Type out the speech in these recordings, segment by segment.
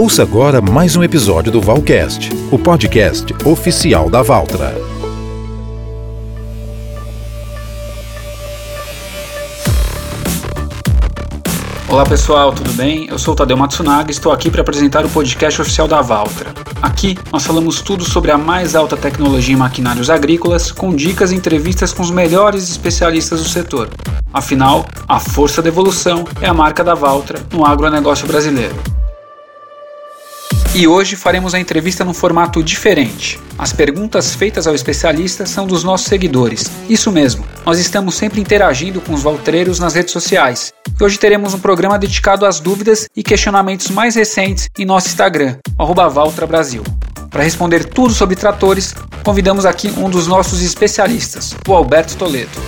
Ouça agora mais um episódio do Valcast, o podcast oficial da Valtra. Olá pessoal, tudo bem? Eu sou o Tadeu Matsunaga e estou aqui para apresentar o podcast oficial da Valtra. Aqui nós falamos tudo sobre a mais alta tecnologia em maquinários agrícolas, com dicas e entrevistas com os melhores especialistas do setor. Afinal, a força da evolução é a marca da Valtra no agronegócio brasileiro. E hoje faremos a entrevista num formato diferente. As perguntas feitas ao especialista são dos nossos seguidores. Isso mesmo, nós estamos sempre interagindo com os valtreiros nas redes sociais. E hoje teremos um programa dedicado às dúvidas e questionamentos mais recentes em nosso Instagram, ValtraBrasil. Para responder tudo sobre tratores, convidamos aqui um dos nossos especialistas, o Alberto Toledo.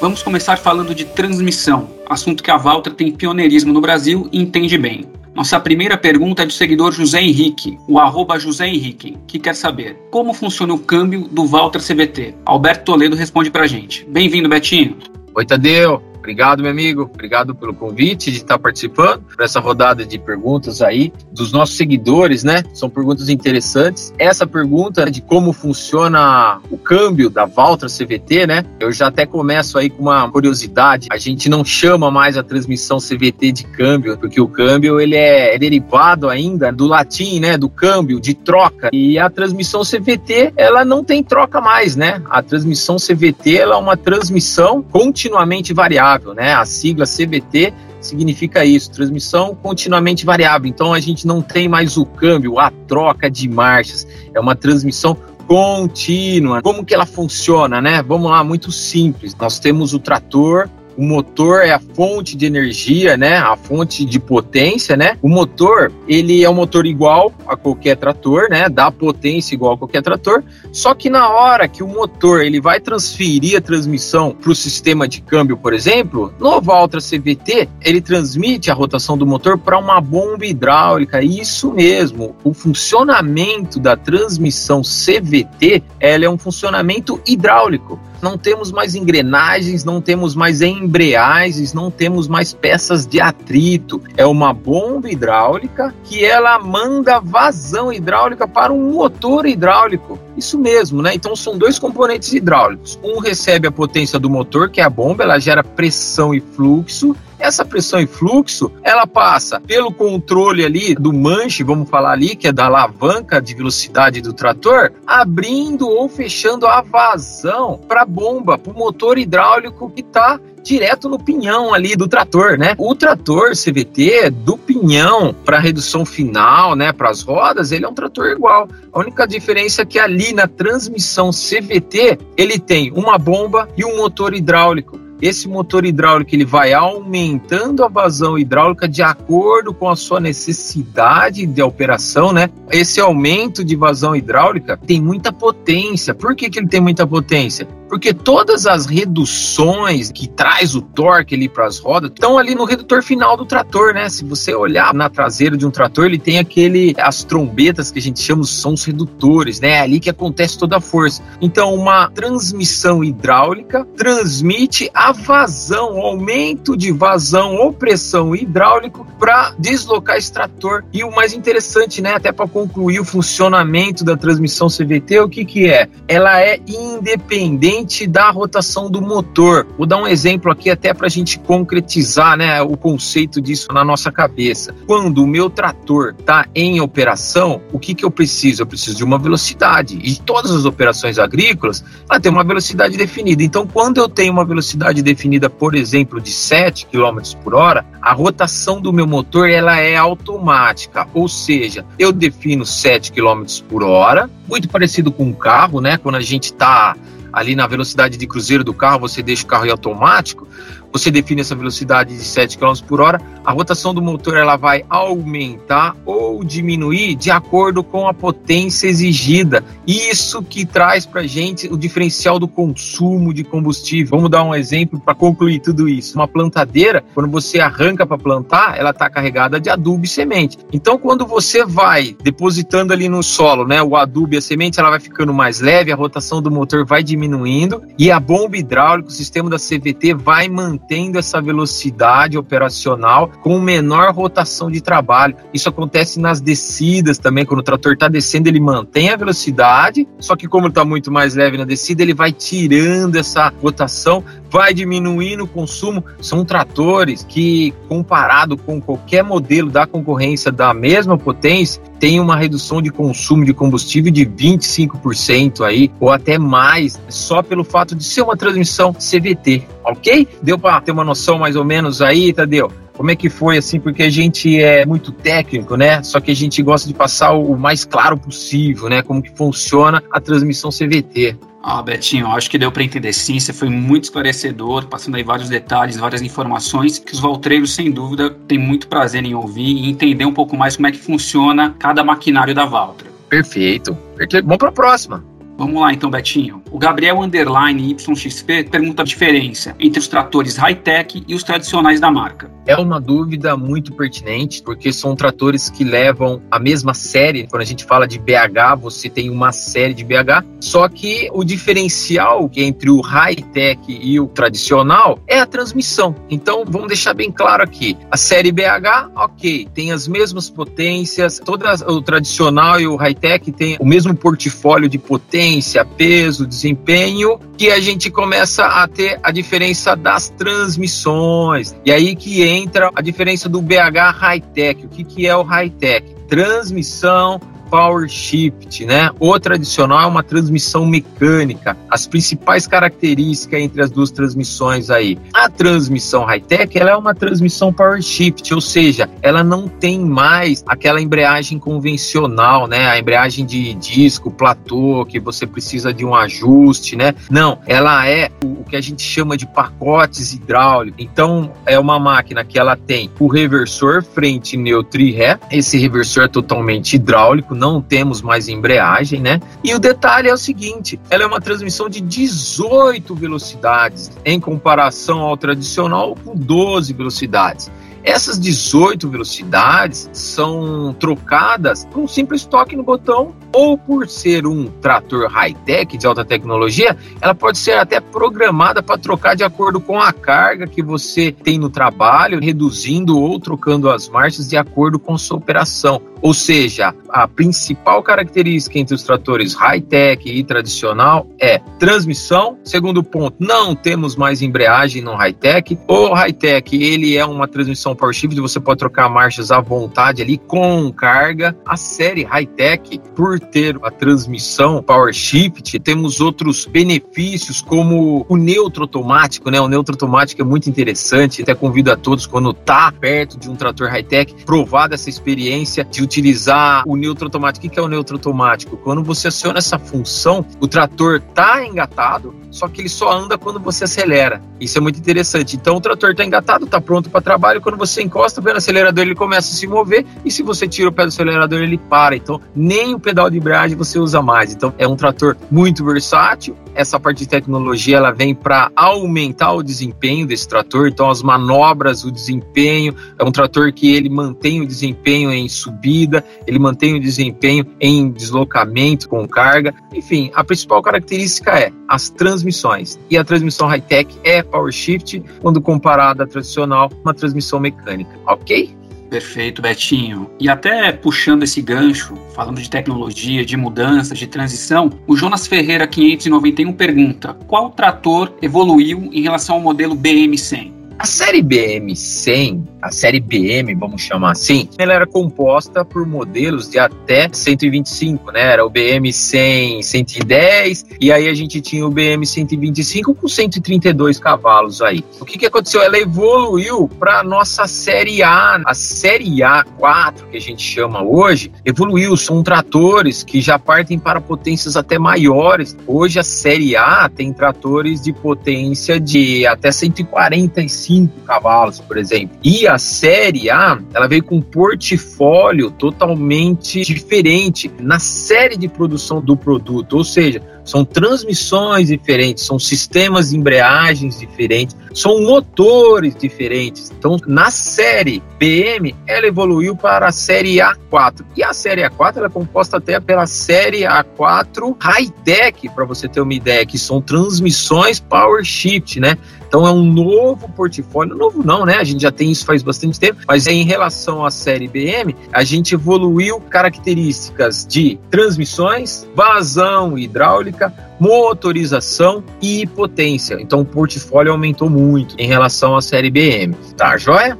Vamos começar falando de transmissão, assunto que a Valtra tem pioneirismo no Brasil e entende bem. Nossa primeira pergunta é do seguidor José Henrique, o arroba José Henrique, que quer saber como funciona o câmbio do Walter CVT. Alberto Toledo responde pra gente. Bem-vindo, Betinho. Oi, Tadeu. Obrigado, meu amigo. Obrigado pelo convite de estar participando para essa rodada de perguntas aí dos nossos seguidores, né? São perguntas interessantes. Essa pergunta de como funciona o câmbio da Valtra CVT, né? Eu já até começo aí com uma curiosidade. A gente não chama mais a transmissão CVT de câmbio, porque o câmbio ele é derivado ainda do latim, né? Do câmbio, de troca. E a transmissão CVT, ela não tem troca mais, né? A transmissão CVT, ela é uma transmissão continuamente variável variável, né? A sigla CVT significa isso, transmissão continuamente variável. Então a gente não tem mais o câmbio, a troca de marchas, é uma transmissão contínua. Como que ela funciona, né? Vamos lá, muito simples. Nós temos o trator o motor é a fonte de energia, né? A fonte de potência, né? O motor, ele é um motor igual a qualquer trator, né? Dá potência igual a qualquer trator. Só que na hora que o motor ele vai transferir a transmissão para o sistema de câmbio, por exemplo, no Valtra CVT, ele transmite a rotação do motor para uma bomba hidráulica. Isso mesmo. O funcionamento da transmissão CVT, ela é um funcionamento hidráulico não temos mais engrenagens, não temos mais embreagens, não temos mais peças de atrito. É uma bomba hidráulica que ela manda vazão hidráulica para um motor hidráulico. Isso mesmo, né? Então são dois componentes hidráulicos. Um recebe a potência do motor, que é a bomba, ela gera pressão e fluxo, essa pressão e fluxo, ela passa pelo controle ali do manche, vamos falar ali, que é da alavanca de velocidade do trator, abrindo ou fechando a vazão para a bomba, para o motor hidráulico que está direto no pinhão ali do trator, né? O trator CVT do pinhão para redução final, né, para as rodas, ele é um trator igual. A única diferença é que ali na transmissão CVT ele tem uma bomba e um motor hidráulico. Esse motor hidráulico ele vai aumentando a vazão hidráulica de acordo com a sua necessidade de operação, né? Esse aumento de vazão hidráulica tem muita potência. Por que, que ele tem muita potência? porque todas as reduções que traz o torque ali para as rodas estão ali no redutor final do trator, né? Se você olhar na traseira de um trator, ele tem aquele as trombetas que a gente chama são os redutores, né? É ali que acontece toda a força. Então, uma transmissão hidráulica transmite a vazão, o aumento de vazão ou pressão hidráulico para deslocar esse trator. E o mais interessante, né, até para concluir o funcionamento da transmissão CVT, o que que é? Ela é independente da rotação do motor. Vou dar um exemplo aqui até para a gente concretizar né, o conceito disso na nossa cabeça. Quando o meu trator está em operação, o que, que eu preciso? Eu preciso de uma velocidade. E todas as operações agrícolas, ela tem uma velocidade definida. Então, quando eu tenho uma velocidade definida, por exemplo, de 7 km por hora, a rotação do meu motor ela é automática. Ou seja, eu defino 7 km por hora, muito parecido com um carro, né? Quando a gente está ali na velocidade de cruzeiro do carro, você deixa o carro em automático, você define essa velocidade de 7 km por hora, a rotação do motor ela vai aumentar ou diminuir de acordo com a potência exigida. Isso que traz para gente o diferencial do consumo de combustível. Vamos dar um exemplo para concluir tudo isso. Uma plantadeira, quando você arranca para plantar, ela está carregada de adubo e semente. Então, quando você vai depositando ali no solo, né, o adubo e a semente, ela vai ficando mais leve, a rotação do motor vai diminuindo e a bomba hidráulica, o sistema da CVT vai manter mantendo essa velocidade operacional com menor rotação de trabalho. Isso acontece nas descidas também, quando o trator está descendo, ele mantém a velocidade, só que como está muito mais leve na descida, ele vai tirando essa rotação, vai diminuindo o consumo. São tratores que, comparado com qualquer modelo da concorrência da mesma potência, tem uma redução de consumo de combustível de 25% aí, ou até mais, só pelo fato de ser uma transmissão CVT, ok? Deu para ter uma noção mais ou menos aí, Tadeu? Como é que foi assim? Porque a gente é muito técnico, né? Só que a gente gosta de passar o mais claro possível, né? Como que funciona a transmissão CVT. Ah, Betinho, acho que deu para entender sim. Você foi muito esclarecedor, passando aí vários detalhes, várias informações que os valtreiros, sem dúvida, têm muito prazer em ouvir e entender um pouco mais como é que funciona cada maquinário da Valtra. Perfeito. Perfeito. Vamos para a próxima. Vamos lá então, Betinho. O Gabriel Underline YXP pergunta a diferença entre os tratores high-tech e os tradicionais da marca. É uma dúvida muito pertinente, porque são tratores que levam a mesma série. Quando a gente fala de BH, você tem uma série de BH, só que o diferencial entre o high-tech e o tradicional é a transmissão. Então, vamos deixar bem claro aqui. A série BH, ok, tem as mesmas potências, todas, o tradicional e o high-tech tem o mesmo portfólio de potência, peso, desempenho, que a gente começa a ter a diferença das transmissões. E aí que entra a diferença do BH high-tech. O que, que é o high-tech? Transmissão power shift, né? O tradicional é uma transmissão mecânica. As principais características entre as duas transmissões aí. A transmissão high-tech, ela é uma transmissão power shift, ou seja, ela não tem mais aquela embreagem convencional, né? A embreagem de disco, platô, que você precisa de um ajuste, né? Não, ela é o que a gente chama de pacotes hidráulicos. Então, é uma máquina que ela tem o reversor frente, neutro e ré. Esse reversor é totalmente hidráulico, não temos mais embreagem, né? E o detalhe é o seguinte: ela é uma transmissão de 18 velocidades, em comparação ao tradicional com 12 velocidades. Essas 18 velocidades são trocadas por um simples toque no botão ou por ser um trator high-tech de alta tecnologia, ela pode ser até programada para trocar de acordo com a carga que você tem no trabalho, reduzindo ou trocando as marchas de acordo com sua operação. Ou seja, a principal característica entre os tratores high-tech e tradicional é transmissão. Segundo ponto, não temos mais embreagem no high-tech. O high-tech, ele é uma transmissão power shift, você pode trocar marchas à vontade ali com carga. A série high-tech, por ter a transmissão power shift, temos outros benefícios como o neutro automático, né? O neutro automático é muito interessante, até convido a todos quando tá perto de um trator high-tech, provar essa experiência de utilizar o neutro automático. O que é o neutro automático? Quando você aciona essa função, o trator está engatado, só que ele só anda quando você acelera. Isso é muito interessante. Então o trator está engatado, está pronto para trabalho. Quando você encosta o pé no acelerador, ele começa a se mover. E se você tira o pé do acelerador, ele para. Então nem o pedal de embreagem você usa mais. Então é um trator muito versátil. Essa parte de tecnologia ela vem para aumentar o desempenho desse trator. Então as manobras, o desempenho é um trator que ele mantém o desempenho em subida, ele mantém o desempenho em deslocamento com carga. Enfim, a principal característica é as transmissões. E a transmissão high-tech é power shift, quando comparada à tradicional, uma transmissão mecânica, ok? Perfeito, Betinho. E até puxando esse gancho, falando de tecnologia, de mudanças, de transição, o Jonas Ferreira 591 pergunta: qual trator evoluiu em relação ao modelo BM100? A série BM100, a série BM, vamos chamar assim, ela era composta por modelos de até 125, né? Era o BM100 110 e aí a gente tinha o BM125 com 132 cavalos aí. O que que aconteceu? Ela evoluiu para a nossa série A, a série A4 que a gente chama hoje, evoluiu, são tratores que já partem para potências até maiores. Hoje a série A tem tratores de potência de até 145 5 cavalos, por exemplo. E a série A, ela veio com um portfólio totalmente diferente na série de produção do produto, ou seja, são transmissões diferentes, são sistemas de embreagens diferentes, são motores diferentes. Então, na série BM, ela evoluiu para a série A4. E a série A4 ela é composta até pela série A4 High-Tech, para você ter uma ideia, que são transmissões Power Shift, né? Então é um novo portfólio, novo não, né? A gente já tem isso faz bastante tempo, mas em relação à série BM, a gente evoluiu características de transmissões, vazão hidráulica, motorização e potência. Então o portfólio aumentou muito em relação à série BM. Tá, joia?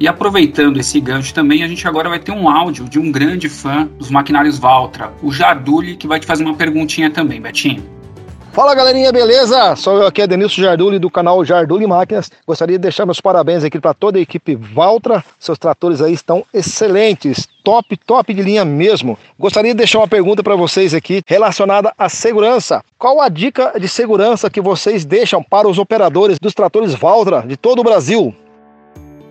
E aproveitando esse gancho também, a gente agora vai ter um áudio de um grande fã dos maquinários Valtra, o Jarduli, que vai te fazer uma perguntinha também, Betinho. Fala galerinha, beleza? Sou eu aqui, Denilson Jarduli, do canal Jarduli Máquinas. Gostaria de deixar meus parabéns aqui para toda a equipe Valtra. Seus tratores aí estão excelentes, top, top de linha mesmo. Gostaria de deixar uma pergunta para vocês aqui relacionada à segurança. Qual a dica de segurança que vocês deixam para os operadores dos tratores Valtra de todo o Brasil?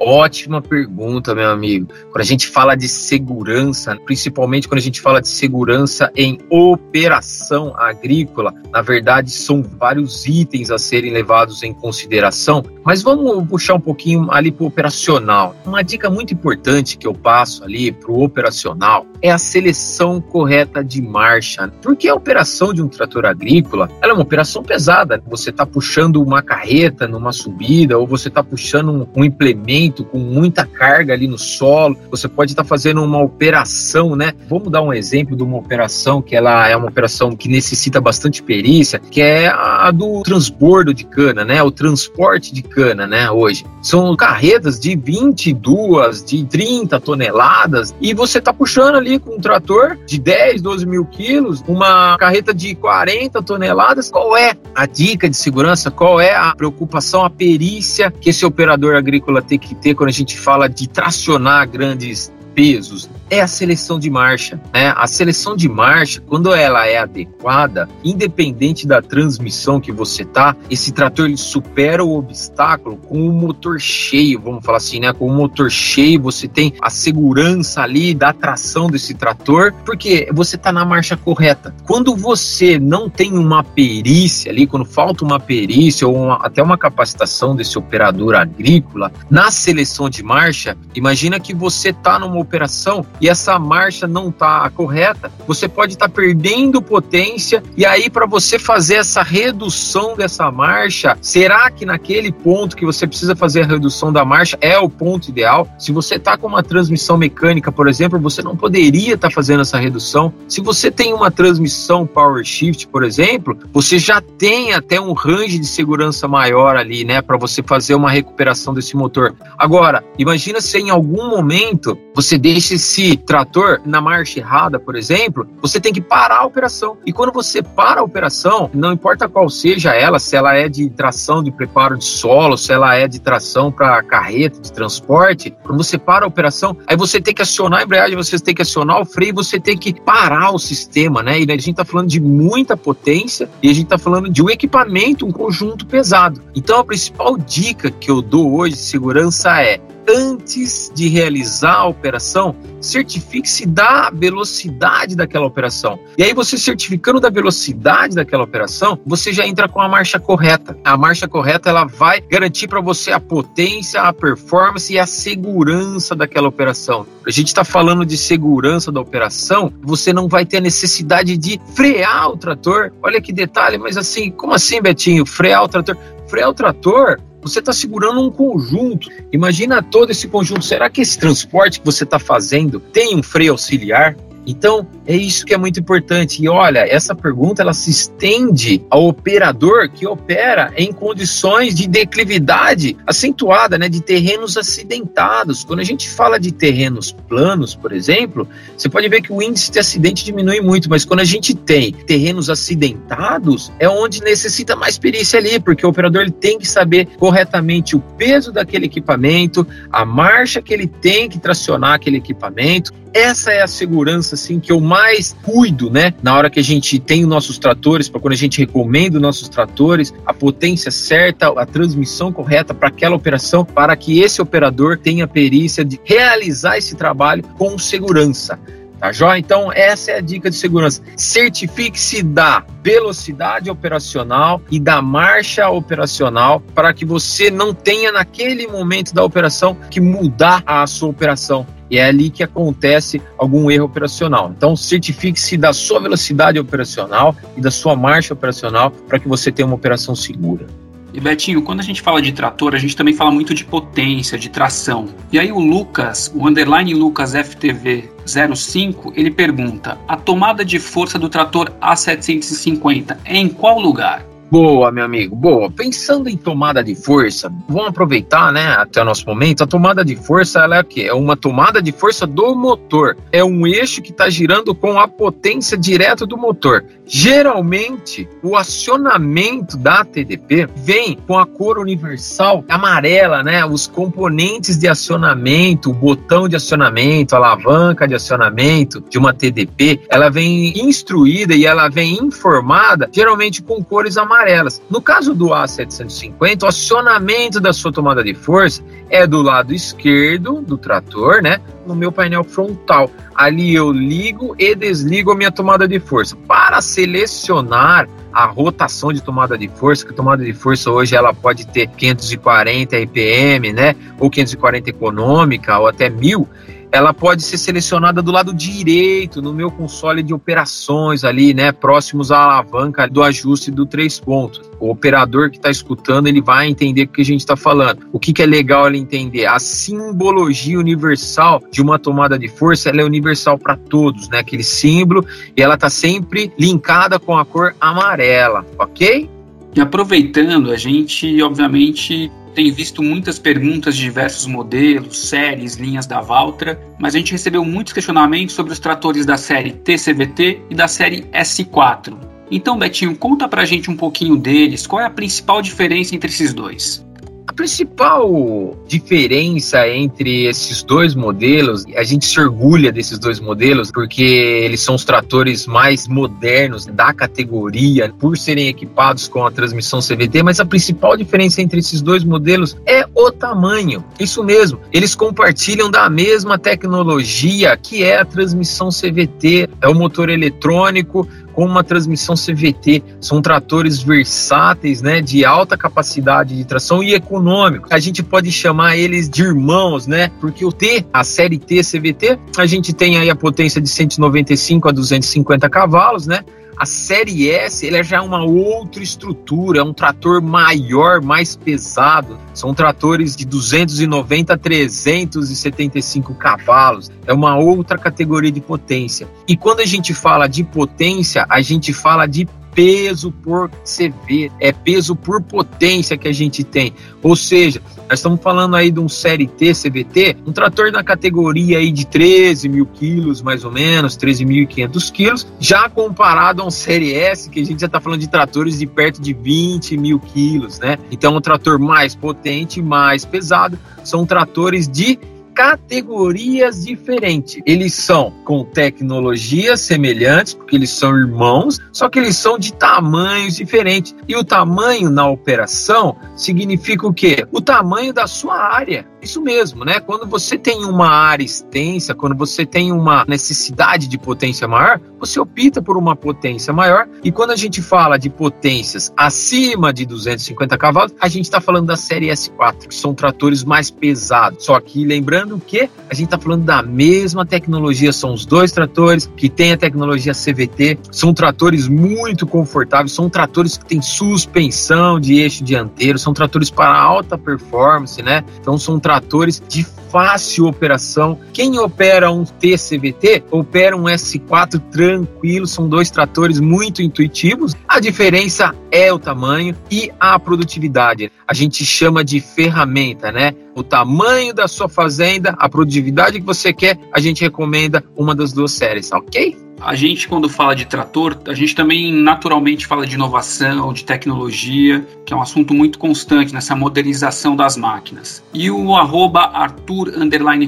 Ótima pergunta, meu amigo. Quando a gente fala de segurança, principalmente quando a gente fala de segurança em operação agrícola, na verdade são vários itens a serem levados em consideração, mas vamos puxar um pouquinho ali para o operacional. Uma dica muito importante que eu passo ali para o operacional é a seleção correta de marcha, porque a operação de um trator agrícola ela é uma operação pesada. Você está puxando uma carreta numa subida ou você está puxando um, um implemento com muita carga ali no solo, você pode estar tá fazendo uma operação, né? Vamos dar um exemplo de uma operação que ela é uma operação que necessita bastante perícia, que é a do transbordo de cana, né? O transporte de cana, né? Hoje. São carretas de 22, de 30 toneladas, e você está puxando ali com um trator de 10, 12 mil quilos, uma carreta de 40 toneladas. Qual é a dica de segurança? Qual é a preocupação, a perícia que esse operador agrícola tem que ter quando a gente fala de tracionar grandes pesos, é a seleção de marcha. Né? A seleção de marcha, quando ela é adequada, independente da transmissão que você tá, esse trator ele supera o obstáculo com o motor cheio, vamos falar assim, né? Com o motor cheio, você tem a segurança ali da tração desse trator, porque você tá na marcha correta. Quando você não tem uma perícia ali, quando falta uma perícia ou uma, até uma capacitação desse operador agrícola na seleção de marcha, imagina que você tá numa operação e essa marcha não está correta, você pode estar tá perdendo potência e aí para você fazer essa redução dessa marcha, será que naquele ponto que você precisa fazer a redução da marcha é o ponto ideal? Se você está com uma transmissão mecânica, por exemplo, você não poderia estar tá fazendo essa redução. Se você tem uma transmissão power shift, por exemplo, você já tem até um range de segurança maior ali, né, para você fazer uma recuperação desse motor. Agora, imagina se em algum momento você deixa esse trator na marcha errada, por exemplo, você tem que parar a operação. E quando você para a operação, não importa qual seja ela, se ela é de tração de preparo de solo, se ela é de tração para carreta de transporte, quando você para a operação, aí você tem que acionar a embreagem, você tem que acionar o freio, você tem que parar o sistema, né? E a gente está falando de muita potência e a gente está falando de um equipamento, um conjunto pesado. Então a principal dica que eu dou hoje de segurança é antes de realizar a operação, certifique-se da velocidade daquela operação. E aí, você certificando da velocidade daquela operação, você já entra com a marcha correta. A marcha correta ela vai garantir para você a potência, a performance e a segurança daquela operação. A gente está falando de segurança da operação, você não vai ter a necessidade de frear o trator. Olha que detalhe, mas assim, como assim, Betinho? Frear o trator? Frear o trator você está segurando um conjunto. Imagina todo esse conjunto. Será que esse transporte que você está fazendo tem um freio auxiliar? Então, é isso que é muito importante. E olha, essa pergunta ela se estende ao operador que opera em condições de declividade acentuada, né, de terrenos acidentados. Quando a gente fala de terrenos planos, por exemplo, você pode ver que o índice de acidente diminui muito, mas quando a gente tem terrenos acidentados, é onde necessita mais perícia ali, porque o operador ele tem que saber corretamente o peso daquele equipamento, a marcha que ele tem que tracionar aquele equipamento, essa é a segurança assim que eu mais cuido, né? Na hora que a gente tem os nossos tratores, para quando a gente recomenda os nossos tratores, a potência certa, a transmissão correta para aquela operação, para que esse operador tenha perícia de realizar esse trabalho com segurança. Tá joia? Então, essa é a dica de segurança. Certifique-se da velocidade operacional e da marcha operacional para que você não tenha, naquele momento da operação, que mudar a sua operação. E é ali que acontece algum erro operacional. Então, certifique-se da sua velocidade operacional e da sua marcha operacional para que você tenha uma operação segura. E Betinho, quando a gente fala de trator, a gente também fala muito de potência, de tração. E aí o Lucas, o underline Lucas FTV 05, ele pergunta: a tomada de força do trator A750 é em qual lugar? Boa, meu amigo, boa. Pensando em tomada de força, vamos aproveitar, né, até o nosso momento. A tomada de força, ela é o quê? É uma tomada de força do motor. É um eixo que está girando com a potência direto do motor. Geralmente, o acionamento da TDP vem com a cor universal amarela, né? Os componentes de acionamento, o botão de acionamento, a alavanca de acionamento de uma TDP, ela vem instruída e ela vem informada, geralmente com cores amarelas. No caso do A750, o acionamento da sua tomada de força é do lado esquerdo do trator, né? No meu painel frontal. Ali eu ligo e desligo a minha tomada de força. Para selecionar a rotação de tomada de força, que a tomada de força hoje ela pode ter 540 RPM, né? Ou 540 econômica, ou até 1000 ela pode ser selecionada do lado direito no meu console de operações ali, né, próximos à alavanca do ajuste do três pontos. O operador que está escutando ele vai entender o que a gente está falando. O que, que é legal ele entender? A simbologia universal de uma tomada de força ela é universal para todos, né? Aquele símbolo e ela está sempre linkada com a cor amarela, ok? E aproveitando, a gente obviamente tem visto muitas perguntas de diversos modelos, séries, linhas da Valtra, mas a gente recebeu muitos questionamentos sobre os tratores da série TCVT e da série S4. Então, Betinho, conta pra gente um pouquinho deles, qual é a principal diferença entre esses dois? A principal diferença entre esses dois modelos, a gente se orgulha desses dois modelos porque eles são os tratores mais modernos da categoria, por serem equipados com a transmissão CVT, mas a principal diferença entre esses dois modelos é o tamanho. Isso mesmo, eles compartilham da mesma tecnologia que é a transmissão CVT, é o motor eletrônico com uma transmissão CVT. São tratores versáteis, né, de alta capacidade de tração e econômicos. A gente pode chamar eles de irmãos, né? Porque o T, a série T CVT, a gente tem aí a potência de 195 a 250 cavalos, né? A série S ele é já uma outra estrutura, é um trator maior, mais pesado. São tratores de 290 a 375 cavalos. É uma outra categoria de potência. E quando a gente fala de potência, a gente fala de peso por CV, é peso por potência que a gente tem. Ou seja, nós estamos falando aí de um Série T CVT, um trator na categoria aí de 13 mil quilos, mais ou menos, 13.500 quilos, já comparado a um Série S, que a gente já está falando de tratores de perto de 20 mil quilos, né? Então, um trator mais potente, mais pesado, são tratores de categorias diferentes. Eles são com tecnologias semelhantes, porque eles são irmãos, só que eles são de tamanhos diferentes. E o tamanho na operação significa o quê? O tamanho da sua área. Isso mesmo, né? Quando você tem uma área extensa, quando você tem uma necessidade de potência maior, você opta por uma potência maior. E quando a gente fala de potências acima de 250 cavalos, a gente está falando da série S4, que são tratores mais pesados. Só que lembrando que a gente está falando da mesma tecnologia, são os dois tratores que têm a tecnologia CVT, são tratores muito confortáveis, são tratores que têm suspensão de eixo dianteiro, são tratores para alta performance, né? Então são tratores de fácil operação. Quem opera um TCVT opera um S4 tranquilo, são dois tratores muito intuitivos. A diferença é o tamanho e a produtividade. A gente chama de ferramenta, né? O tamanho da sua fazenda, a produtividade que você quer, a gente recomenda uma das duas séries, ok? A gente, quando fala de trator, a gente também naturalmente fala de inovação, de tecnologia, que é um assunto muito constante nessa modernização das máquinas. E o arroba Arthur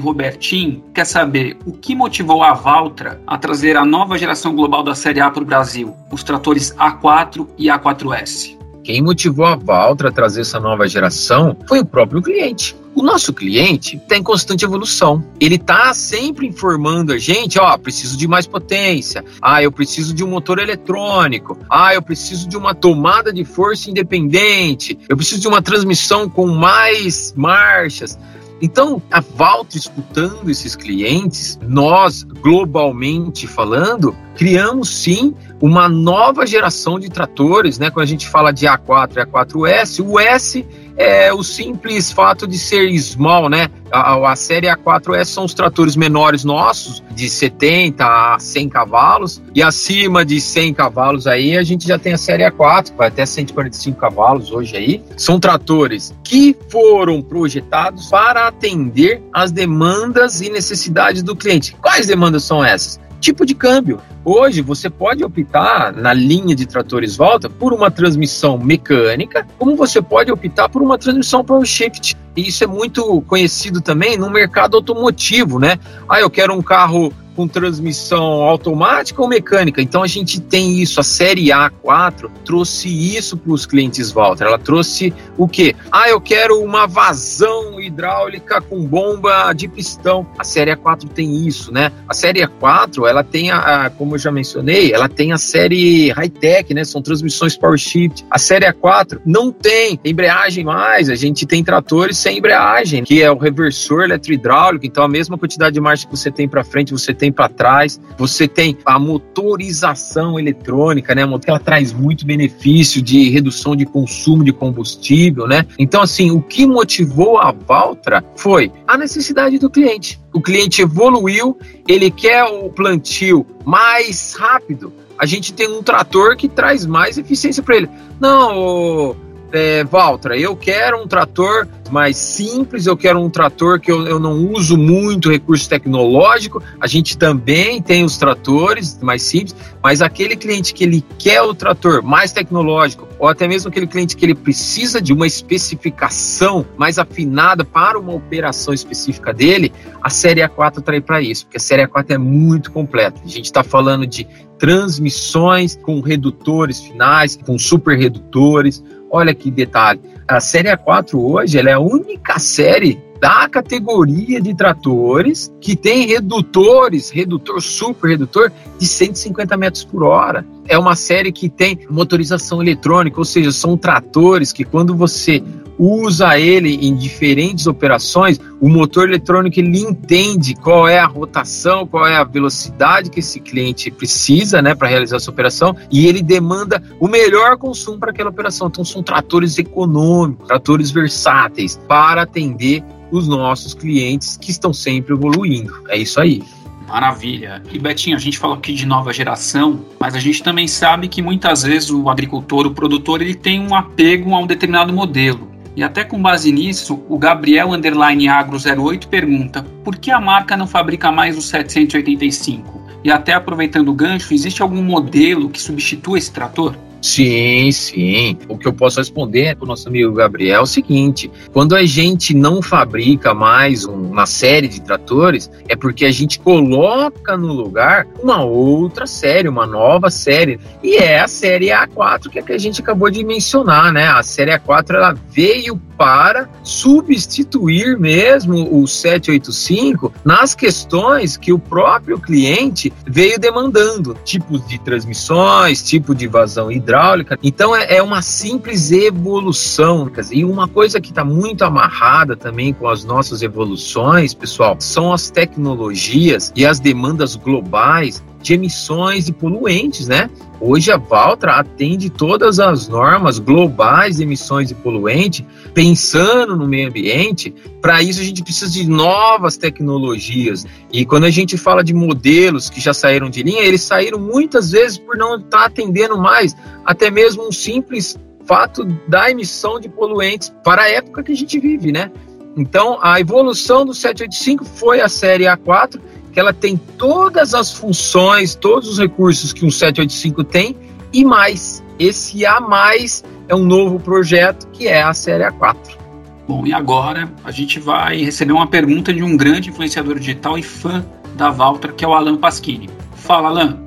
Robertin quer saber o que motivou a Valtra a trazer a nova geração global da Série A para o Brasil, os tratores A4 e A4S. Quem motivou a Valtra a trazer essa nova geração foi o próprio cliente. O nosso cliente está em constante evolução. Ele está sempre informando a gente, ó, preciso de mais potência. Ah, eu preciso de um motor eletrônico. Ah, eu preciso de uma tomada de força independente. Eu preciso de uma transmissão com mais marchas. Então, a Valtra escutando esses clientes, nós, globalmente falando, criamos sim uma nova geração de tratores, né? Quando a gente fala de A4 e A4S, o S é o simples fato de ser small, né? A, a série A4S são os tratores menores nossos, de 70 a 100 cavalos, e acima de 100 cavalos aí a gente já tem a série A4, que vai até 145 cavalos hoje aí. São tratores que foram projetados para atender as demandas e necessidades do cliente. Quais demandas são essas? Tipo de câmbio. Hoje você pode optar na linha de tratores Volta por uma transmissão mecânica, como você pode optar por uma transmissão power shift. E isso é muito conhecido também no mercado automotivo, né? Ah, eu quero um carro com transmissão automática ou mecânica. Então a gente tem isso. A série A4 trouxe isso para os clientes Walter. Ela trouxe o quê? Ah, eu quero uma vazão hidráulica com bomba de pistão. A série A4 tem isso, né? A série A4, ela tem a, a como eu já mencionei, ela tem a série high-tech, né? São transmissões power shift. A série A4 não tem embreagem mais. A gente tem tratores sem embreagem, que é o reversor eletrohidráulico. Então a mesma quantidade de marcha que você tem para frente, você tem tem para trás. Você tem a motorização eletrônica, né? Ela traz muito benefício de redução de consumo de combustível, né? Então, assim, o que motivou a Valtra foi a necessidade do cliente. O cliente evoluiu, ele quer o plantio mais rápido. A gente tem um trator que traz mais eficiência para ele. Não, é, Valtra, eu quero um trator mais simples, eu quero um trator que eu, eu não uso muito recurso tecnológico. A gente também tem os tratores mais simples, mas aquele cliente que ele quer o trator mais tecnológico, ou até mesmo aquele cliente que ele precisa de uma especificação mais afinada para uma operação específica dele, a série A4 traz para isso, porque a série A4 é muito completa. A gente está falando de transmissões com redutores finais, com super redutores, Olha que detalhe. A série A4 hoje é a única série da categoria de tratores que tem redutores, redutor, super redutor, de 150 metros por hora. É uma série que tem motorização eletrônica, ou seja, são tratores que quando você usa ele em diferentes operações, o motor eletrônico ele entende qual é a rotação, qual é a velocidade que esse cliente precisa, né, para realizar essa operação, e ele demanda o melhor consumo para aquela operação. Então são tratores econômicos, tratores versáteis para atender os nossos clientes que estão sempre evoluindo. É isso aí. Maravilha. E Betinho, a gente falou aqui de nova geração, mas a gente também sabe que muitas vezes o agricultor, o produtor, ele tem um apego a um determinado modelo. E até com base nisso, o Gabriel Underline Agro 08 pergunta: por que a marca não fabrica mais o 785? E até aproveitando o gancho, existe algum modelo que substitua esse trator? Sim, sim. O que eu posso responder para o nosso amigo Gabriel é o seguinte: quando a gente não fabrica mais uma série de tratores, é porque a gente coloca no lugar uma outra série, uma nova série. E é a série A4 que, é que a gente acabou de mencionar, né? A série A4 ela veio para substituir mesmo o 785 nas questões que o próprio cliente veio demandando, tipos de transmissões, tipo de vazão hidráulica. Então é, é uma simples evolução. E uma coisa que está muito amarrada também com as nossas evoluções, pessoal, são as tecnologias e as demandas globais de emissões de poluentes, né? Hoje a Valtra atende todas as normas globais de emissões de poluente, pensando no meio ambiente. Para isso a gente precisa de novas tecnologias. E quando a gente fala de modelos que já saíram de linha, eles saíram muitas vezes por não estar tá atendendo mais até mesmo um simples fato da emissão de poluentes para a época que a gente vive, né? Então, a evolução do 785 foi a série A4 que ela tem todas as funções, todos os recursos que um 785 tem e mais. Esse A mais é um novo projeto que é a série A4. Bom, e agora a gente vai receber uma pergunta de um grande influenciador digital e fã da Valtra, que é o Alan Pasquini. Fala, Alan.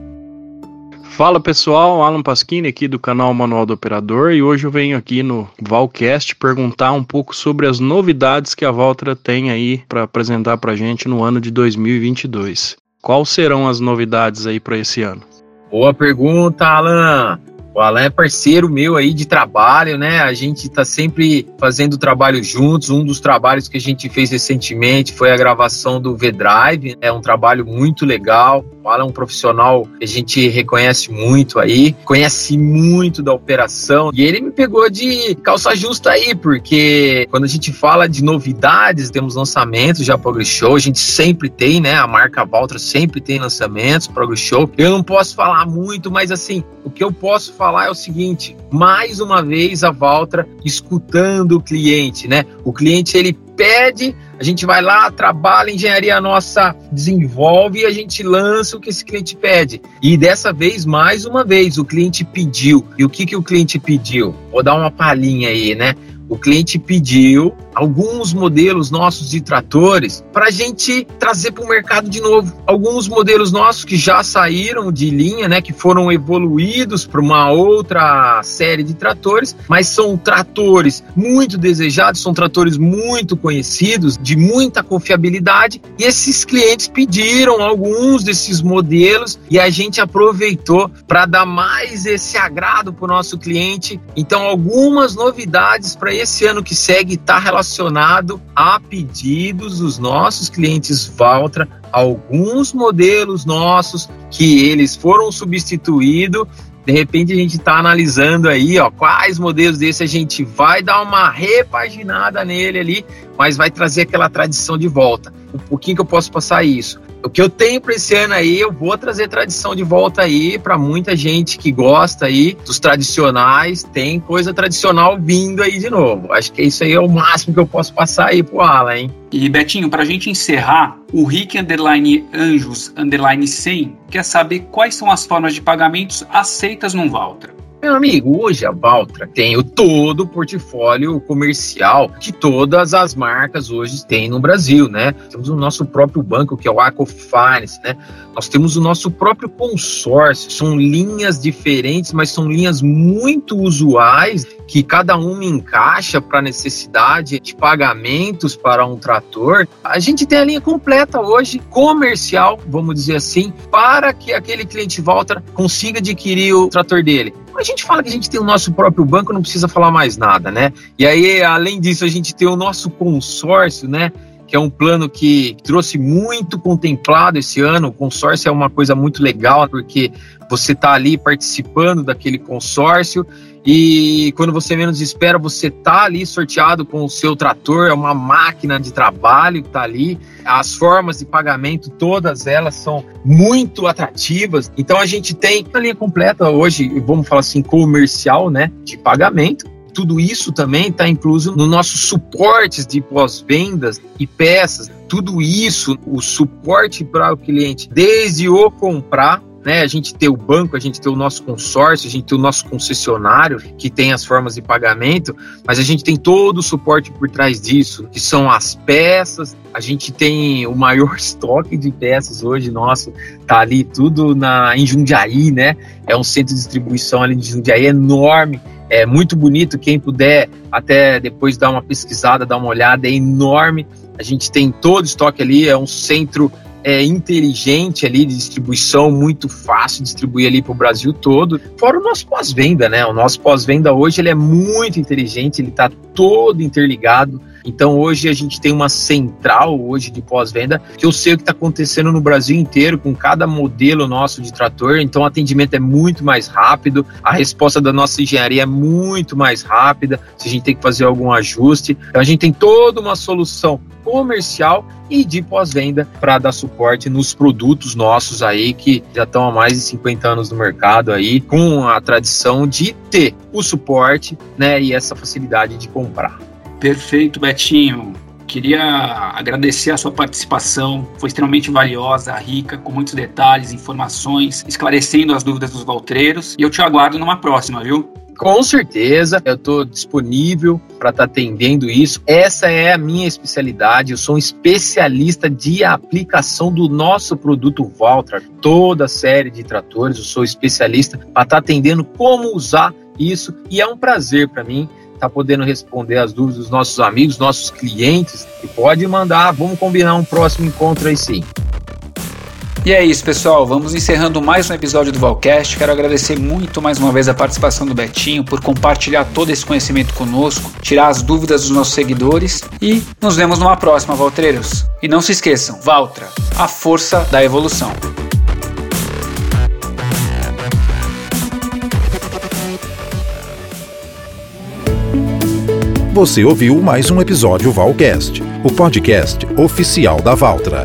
Fala pessoal, Alan Pasquini aqui do canal Manual do Operador e hoje eu venho aqui no Valcast perguntar um pouco sobre as novidades que a Valtra tem aí para apresentar para gente no ano de 2022. Quais serão as novidades aí para esse ano? Boa pergunta, Alan. O Alan é parceiro meu aí de trabalho, né? A gente tá sempre fazendo trabalho juntos. Um dos trabalhos que a gente fez recentemente foi a gravação do V-Drive. É um trabalho muito legal. O Alan é um profissional que a gente reconhece muito aí, conhece muito da operação. E ele me pegou de calça justa aí, porque quando a gente fala de novidades, temos lançamentos já para o Show, a gente sempre tem, né? A marca Valtra sempre tem lançamentos para o Show. Eu não posso falar muito, mas assim, o que eu posso falar falar é o seguinte: mais uma vez a Valtra escutando o cliente, né? O cliente ele pede, a gente vai lá, trabalha, a engenharia nossa desenvolve e a gente lança o que esse cliente pede. E dessa vez, mais uma vez, o cliente pediu. E o que, que o cliente pediu? Vou dar uma palhinha aí, né? O cliente pediu alguns modelos nossos de tratores para a gente trazer para o mercado de novo. Alguns modelos nossos que já saíram de linha, né, que foram evoluídos para uma outra série de tratores, mas são tratores muito desejados, são tratores muito conhecidos, de muita confiabilidade, e esses clientes pediram alguns desses modelos e a gente aproveitou para dar mais esse agrado para o nosso cliente. Então, algumas novidades para esse ano que segue está relacionado a pedidos dos nossos clientes Valtra, alguns modelos nossos que eles foram substituídos. De repente a gente está analisando aí, ó, quais modelos desse a gente vai dar uma repaginada nele ali, mas vai trazer aquela tradição de volta. Um pouquinho que eu posso passar isso. O que eu tenho para esse ano aí, eu vou trazer tradição de volta aí para muita gente que gosta aí dos tradicionais. Tem coisa tradicional vindo aí de novo. Acho que isso aí é o máximo que eu posso passar aí pro Alan, hein? E Betinho, para a gente encerrar, o Rick Underline Anjos Underline 100 quer saber quais são as formas de pagamentos aceitas no Valtra. Meu amigo, hoje a Valtra tem o todo o portfólio comercial que todas as marcas hoje têm no Brasil, né? Temos o nosso próprio banco, que é o Aco Finance, né? Nós temos o nosso próprio consórcio. São linhas diferentes, mas são linhas muito usuais que cada uma encaixa para a necessidade de pagamentos para um trator. A gente tem a linha completa hoje, comercial, vamos dizer assim, para que aquele cliente volta consiga adquirir o trator dele. A gente fala que a gente tem o nosso próprio banco, não precisa falar mais nada, né? E aí, além disso, a gente tem o nosso consórcio, né? Que é um plano que trouxe muito contemplado esse ano. O consórcio é uma coisa muito legal, porque você está ali participando daquele consórcio e quando você menos espera, você tá ali sorteado com o seu trator, é uma máquina de trabalho que tá ali. As formas de pagamento, todas elas são muito atrativas. Então a gente tem a linha completa hoje, vamos falar assim, comercial, né, de pagamento tudo isso também está incluso no nossos suportes de pós-vendas e peças. Tudo isso, o suporte para o cliente, desde o comprar né? A gente tem o banco, a gente tem o nosso consórcio, a gente tem o nosso concessionário que tem as formas de pagamento, mas a gente tem todo o suporte por trás disso, que são as peças. A gente tem o maior estoque de peças hoje nosso, tá ali tudo na em Jundiaí, né? É um centro de distribuição ali de Jundiaí enorme. É muito bonito, quem puder até depois dar uma pesquisada, dar uma olhada, é enorme. A gente tem todo o estoque ali, é um centro é, inteligente ali de distribuição, muito fácil distribuir ali para o Brasil todo. Fora o nosso pós-venda, né? O nosso pós-venda hoje ele é muito inteligente, ele está todo interligado. Então hoje a gente tem uma central hoje de pós-venda que eu sei o que está acontecendo no Brasil inteiro com cada modelo nosso de trator. Então o atendimento é muito mais rápido, a resposta da nossa engenharia é muito mais rápida. Se a gente tem que fazer algum ajuste, então a gente tem toda uma solução comercial e de pós-venda para dar suporte nos produtos nossos aí que já estão há mais de 50 anos no mercado aí, com a tradição de ter o suporte, né, e essa facilidade de comprar. Perfeito, Betinho. Queria agradecer a sua participação, foi extremamente valiosa, rica, com muitos detalhes, informações, esclarecendo as dúvidas dos valtreiros. E eu te aguardo numa próxima, viu? Com certeza, eu estou disponível para estar tá atendendo isso. Essa é a minha especialidade. Eu sou um especialista de aplicação do nosso produto Valtra, toda a série de tratores. Eu sou especialista para estar tá atendendo como usar isso e é um prazer para mim tá podendo responder as dúvidas dos nossos amigos, nossos clientes. E pode mandar, vamos combinar um próximo encontro aí sim. E é isso, pessoal. Vamos encerrando mais um episódio do Valcast. Quero agradecer muito mais uma vez a participação do Betinho por compartilhar todo esse conhecimento conosco, tirar as dúvidas dos nossos seguidores e nos vemos numa próxima, Valtreiros. E não se esqueçam, Valtra, a força da evolução. Você ouviu mais um episódio Valcast, o podcast oficial da Valtra.